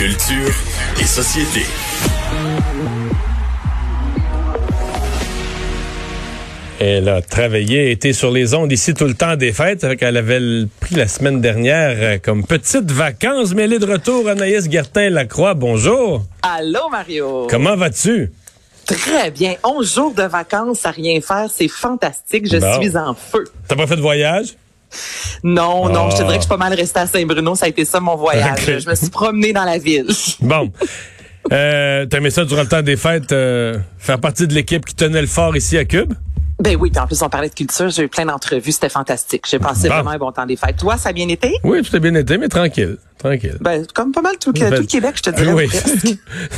Culture et société. Elle a travaillé, été sur les ondes ici tout le temps des fêtes. Elle avait pris la semaine dernière euh, comme petite vacances, mais elle est de retour. Anaïs Gertin-Lacroix, bonjour. Allô, Mario. Comment vas-tu? Très bien. 11 jours de vacances à rien faire, c'est fantastique. Je suis en feu. T'as pas fait de voyage? Non, non, je te dirais que je suis pas mal restée à Saint-Bruno. Ça a été ça mon voyage. Je me suis promenée dans la ville. Bon. Euh, T'aimais ça durant le temps des fêtes, euh, faire partie de l'équipe qui tenait le fort ici à Cube? Ben oui, puis en plus on parlait de culture, j'ai eu plein d'entrevues, c'était fantastique. J'ai passé vraiment un bon temps des fêtes. Toi, ça a bien été? Oui, tout a bien été, mais tranquille, tranquille. Ben comme pas mal tout, tout le Québec, je te dirais. Oui,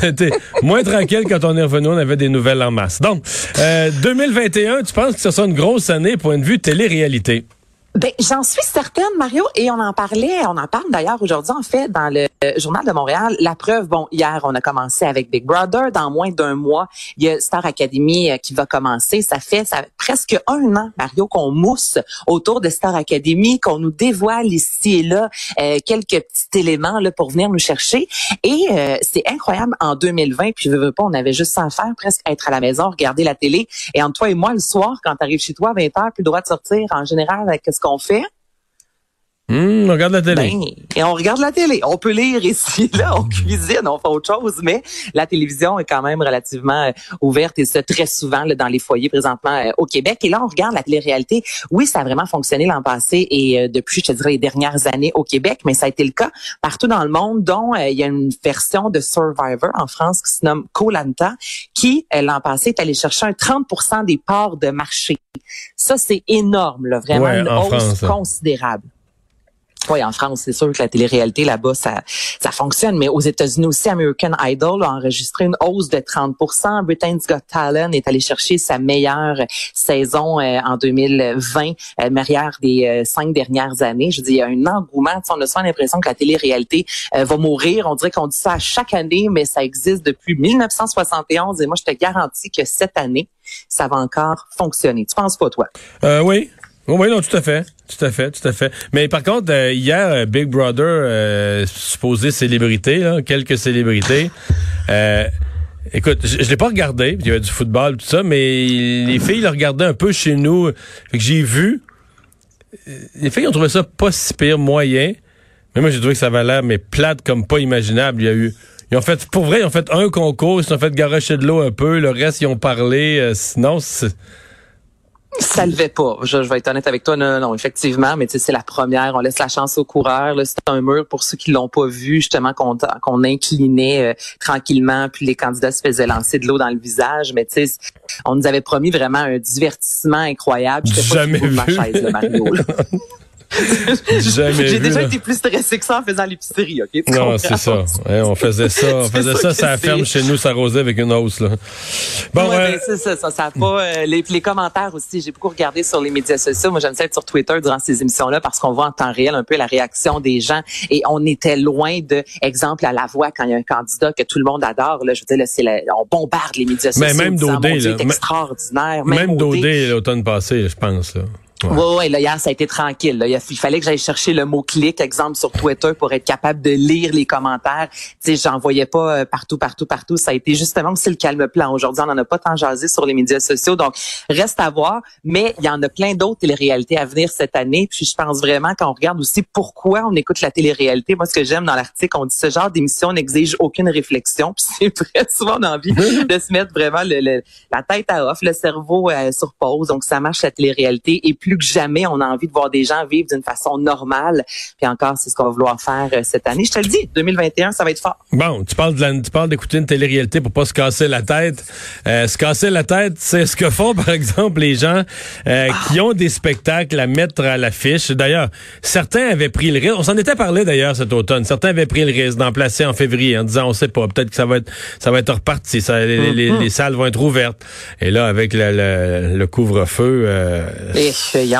c'était moins tranquille quand on est revenu, on avait des nouvelles en masse. Donc, euh, 2021, tu penses que ce sera une grosse année point de vue télé-réalité? Ben, j'en suis certaine, Mario, et on en parlait, on en parle d'ailleurs aujourd'hui, en fait, dans le Journal de Montréal. La preuve, bon, hier, on a commencé avec Big Brother. Dans moins d'un mois, il y a Star Academy euh, qui va commencer. Ça fait presque un an, Mario, qu'on mousse autour de Star Academy, qu'on nous dévoile ici et là euh, quelques petits éléments là pour venir nous chercher. Et euh, c'est incroyable, en 2020, puis je veux pas, on avait juste à faire, presque être à la maison, regarder la télé. Et entre toi et moi, le soir, quand tu arrives chez toi à 20h, plus le droit de sortir en général avec ce qu'on fait. Hum, on regarde la télé. Ben, et on regarde la télé. On peut lire ici, là, on cuisine, on fait autre chose, mais la télévision est quand même relativement euh, ouverte et ça très souvent là, dans les foyers présentement euh, au Québec. Et là, on regarde la télé-réalité. Oui, ça a vraiment fonctionné l'an passé et euh, depuis, je te dirais, les dernières années au Québec, mais ça a été le cas partout dans le monde, dont il y a une version de Survivor en France qui se nomme Colanta, qui, l'an passé, est allé chercher un 30% des parts de marché. Ça, c'est énorme, là, vraiment une hausse considérable. Oui, en France, c'est sûr que la télé-réalité là-bas, ça, ça fonctionne. Mais aux États-Unis aussi, American Idol a enregistré une hausse de 30 Britain's Got Talent est allé chercher sa meilleure saison euh, en 2020, euh, meilleure des euh, cinq dernières années. Je dis, il y a un engouement. on a souvent l'impression que la télé-réalité euh, va mourir. On dirait qu'on dit ça chaque année, mais ça existe depuis 1971. Et moi, je te garantis que cette année, ça va encore fonctionner. Tu penses pas, toi? oui, oui, non, tout à fait. Tout à fait, tout à fait. Mais par contre, euh, hier, euh, Big Brother, euh, supposé célébrité, quelques célébrités. Euh, écoute, je, l'ai pas regardé, il y avait du football, tout ça, mais les filles le regardaient un peu chez nous. Fait que j'ai vu. Les filles ont trouvé ça pas si pire, moyen. Mais moi, j'ai trouvé que ça avait l'air, mais plate comme pas imaginable. Il y a eu. Ils ont fait, pour vrai, ils ont fait un concours, ils se sont fait garocher de l'eau un peu. Le reste, ils ont parlé. sinon, c'est ça levait pas. Je, vais être honnête avec toi, non, non, effectivement, mais tu sais, c'est la première. On laisse la chance aux coureurs. C'est un mur pour ceux qui l'ont pas vu, justement, qu'on qu'on inclinait euh, tranquillement, puis les candidats se faisaient lancer de l'eau dans le visage. Mais tu sais, on nous avait promis vraiment un divertissement incroyable. Jamais vu. Ma chaise, Mario. J'ai déjà été plus stressé que ça en faisant l'épicerie, OK? non, c'est ça. on faisait ça. On faisait ça, ça, ferme chez nous, ça rosait avec une hausse, là. Bon, ouais, ben, c'est ça, ça, ça pas, euh, les, les, commentaires aussi, j'ai beaucoup regardé sur les médias sociaux. Moi, j'aime ça être sur Twitter durant ces émissions-là parce qu'on voit en temps réel un peu la réaction des gens et on était loin de, exemple, à la voix quand il y a un candidat que tout le monde adore, là, je veux dire, là, c'est on bombarde les médias sociaux. Mais même Dodé, là. extraordinaire. Même, même Dodé l'automne passé, je pense, là. Oui, ouais, là, hier, ça a été tranquille. Là. Il fallait que j'aille chercher le mot-clic, exemple, sur Twitter pour être capable de lire les commentaires. Tu sais, j'en voyais pas euh, partout, partout, partout. Ça a été justement aussi le calme plan. Aujourd'hui, on n'en a pas tant jasé sur les médias sociaux. Donc, reste à voir. Mais il y en a plein d'autres télé-réalités à venir cette année. Puis, je pense vraiment qu'on regarde aussi pourquoi on écoute la télé-réalité. Moi, ce que j'aime dans l'article, on dit ce genre d'émission n'exige aucune réflexion. Puis, c'est très souvent, on a envie de se mettre vraiment le, la tête à off, le cerveau euh, sur pause. Donc, ça marche la télé-réalité. Et plus plus que jamais, on a envie de voir des gens vivre d'une façon normale. Puis encore, c'est ce qu'on va vouloir faire euh, cette année. Je te le dis, 2021, ça va être fort. Bon, tu parles de la, tu parles d'écouter une télé-réalité pour pas se casser la tête. Euh, se casser la tête, c'est ce que font, par exemple, les gens euh, qui ont des spectacles à mettre à l'affiche. D'ailleurs, certains avaient pris le risque. On s'en était parlé d'ailleurs cet automne. Certains avaient pris le risque d'en placer en février en disant, on sait pas, peut-être que ça va être, ça va être reparti. Ça, les, les, Mm-hmm. les salles vont être ouvertes. Et là, avec le, le, le couvre-feu,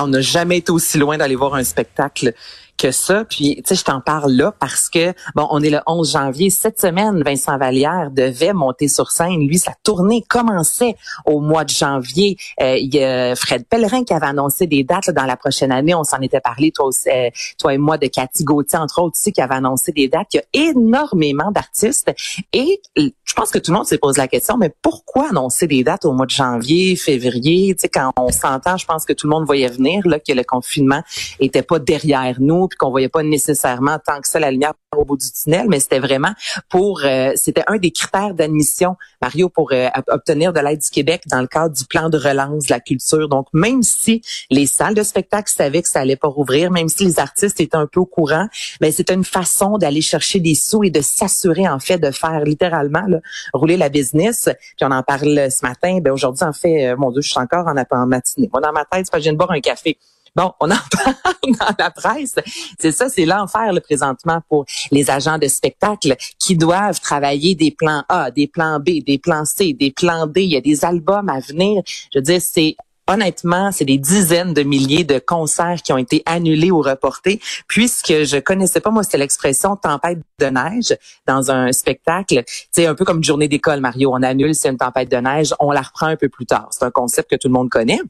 on n'a jamais été aussi loin d'aller voir un spectacle que ça. Puis, tu sais, je t'en parle là parce que, bon, on est le 11 janvier. Cette semaine, Vincent Vallière devait monter sur scène. Lui, sa tournée commençait au mois de janvier. Euh, il y a Fred Pellerin qui avait annoncé des dates là, dans la prochaine année. On s'en était parlé, toi aussi, euh, toi et moi, de Cathy Gauthier, entre autres, aussi, qui avait annoncé des dates. Il y a énormément d'artistes. Et je pense que tout le monde se pose la question, mais pourquoi annoncer des dates au mois de janvier, février? Tu sais, quand on s'entend, je pense que tout le monde voyait venir là, que le confinement était pas derrière nous, puis qu'on voyait pas nécessairement tant que ça la lumière au bout du tunnel, mais c'était vraiment pour, euh, c'était un des critères d'admission, Mario, pour euh, obtenir de l'aide du Québec dans le cadre du plan de relance de la culture. Donc, même si les salles de spectacle savaient que ça allait pas rouvrir, même si les artistes étaient un peu au courant, mais c'était une façon d'aller chercher des sous et de s'assurer en fait de faire littéralement là, rouler la business. Puis on en parle ce matin. Ben aujourd'hui, en fait, euh, mon Dieu, je suis encore en, en matinée. Moi, dans ma tête, c'est parce que je viens de boire un café. Bon, on en parle dans la presse. C'est ça, c'est l'enfer le présentement pour les agents de spectacle qui doivent travailler des plans A, des plans B, des plans C, des plans D. Il y a des albums à venir. Je veux dire, c'est honnêtement, c'est des dizaines de milliers de concerts qui ont été annulés ou reportés, puisque je connaissais pas, moi, c'était l'expression tempête de neige dans un spectacle. C'est un peu comme une journée d'école, Mario. On annule, c'est une tempête de neige, on la reprend un peu plus tard. C'est un concept que tout le monde connaît.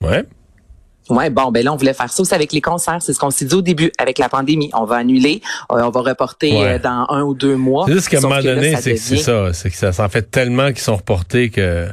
ouais. Ouais, bon, ben là, on voulait faire ça aussi avec les concerts. C'est ce qu'on s'est dit au début avec la pandémie. On va annuler, euh, on va reporter Ouais. euh, dans un ou deux mois. C'est juste qu'à un moment que donné, c'est c'est devient- ça. C'est que ça s'en fait tellement qu'ils sont reportés que.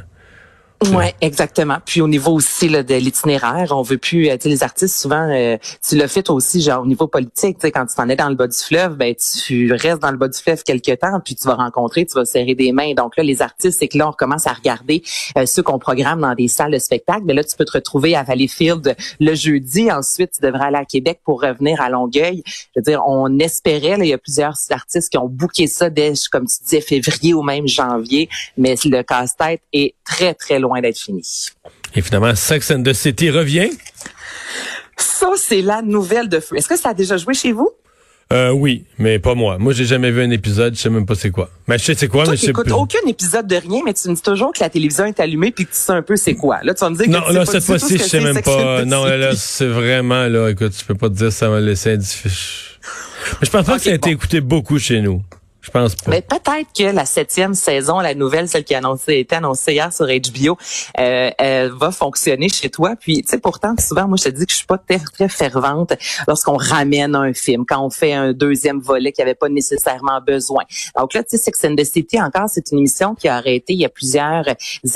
Ouais, exactement. Puis au niveau aussi là, de l'itinéraire, on veut plus. euh, Tu les artistes souvent, euh, tu fait toi aussi, genre au niveau politique. Tu sais, quand tu t'en es dans le bas du fleuve, ben tu restes dans le bas du fleuve quelques temps, puis tu vas rencontrer, tu vas serrer des mains. Donc là, les artistes, c'est que là, on recommence à regarder euh, ceux qu'on programme dans des salles de spectacle. Mais là, tu peux te retrouver à Valleyfield le jeudi. Ensuite, tu devrais aller à Québec pour revenir à Longueuil. Je veux dire, on espérait. Là, il y a plusieurs artistes qui ont booké ça dès, comme tu disais, février ou même janvier. Mais le casse-tête est très très loin d'être fini. Et finalement, Sex and the City revient. Ça, c'est la nouvelle de feu. Est-ce que ça a déjà joué chez vous? Euh, oui, mais pas moi. Moi, j'ai jamais vu un épisode, je sais même pas c'est quoi. Mais je sais c'est quoi, Toi mais je sais plus. aucun épisode de rien, mais tu me dis toujours que la télévision est allumée puis que tu sais un peu c'est quoi. Là, tu vas me dire que Non, tu sais là, pas cette fois-ci, ce je sais même pas. Non, là, City. c'est vraiment, là, écoute, tu peux pas te dire ça m'a laissé indifférent. Mais je pense pas que ça a été bon. écouté beaucoup chez nous. Je pense pas. Mais peut-être que la septième saison, la nouvelle, celle qui a annoncé, été annoncée hier sur HBO, euh, elle va fonctionner chez toi. Puis, tu sais, pourtant, souvent, moi, je te dis que je suis pas très, très fervente lorsqu'on ramène un film, quand on fait un deuxième volet qui avait pas nécessairement besoin. Donc là, tu sais, Sex and the City, encore, c'est une émission qui a arrêté il y a plusieurs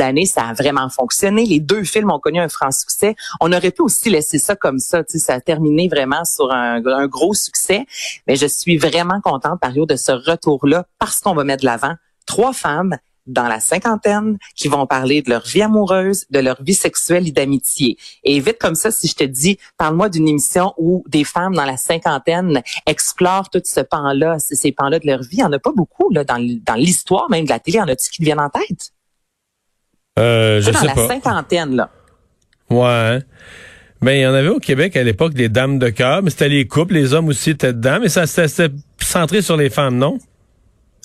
années. Ça a vraiment fonctionné. Les deux films ont connu un franc succès. On aurait pu aussi laisser ça comme ça. Tu sais, ça a terminé vraiment sur un, un gros succès. Mais je suis vraiment contente, Mario, de ce retour-là parce qu'on va mettre de l'avant trois femmes dans la cinquantaine qui vont parler de leur vie amoureuse, de leur vie sexuelle et d'amitié. Et vite comme ça, si je te dis, parle-moi d'une émission où des femmes dans la cinquantaine explorent tout ce pan-là, ces pans-là de leur vie. Il n'y en a pas beaucoup là, dans, l'histoire même de la télé. En a-tu qui te viennent en tête? Euh, je dans sais la pas. cinquantaine, là. Ouais. Ben, il y en avait au Québec à l'époque des dames de cœur, mais c'était les couples, les hommes aussi étaient dedans, mais ça c'était centré sur les femmes, non?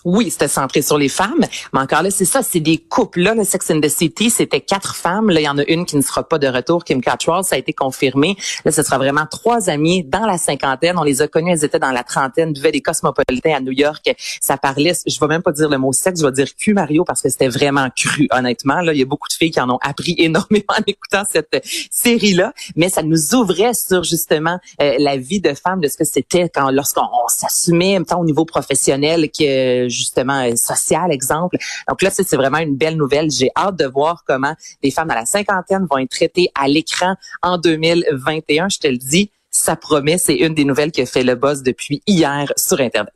Oui, c'était centré sur les femmes, mais encore là, c'est ça, c'est des couples. Là, le Sex and the City, c'était quatre femmes. Là, il y en a une qui ne sera pas de retour, Kim Cattrall, ça a été confirmé. Là, ce sera vraiment trois amies dans la cinquantaine. On les a connues, elles étaient dans la trentaine, buvaient des cosmopolitains à New York. Ça parlait, je vais même pas dire le mot sexe, je vais dire cul, Mario, parce que c'était vraiment cru, honnêtement. Là, il y a beaucoup de filles qui en ont appris énormément en écoutant cette série-là, mais ça nous ouvrait sur justement euh, la vie de femme, de ce que c'était quand lorsqu'on on s'assumait, tant au niveau professionnel que justement euh, social, exemple. Donc là, c'est vraiment une belle nouvelle. J'ai hâte de voir comment des femmes dans la cinquantaine vont être traitées à l'écran en 2021. Je te le dis, ça promet. C'est une des nouvelles qui a fait le buzz depuis hier sur Internet.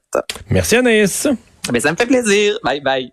Merci Anaïs. Mais ça me fait plaisir. Bye bye.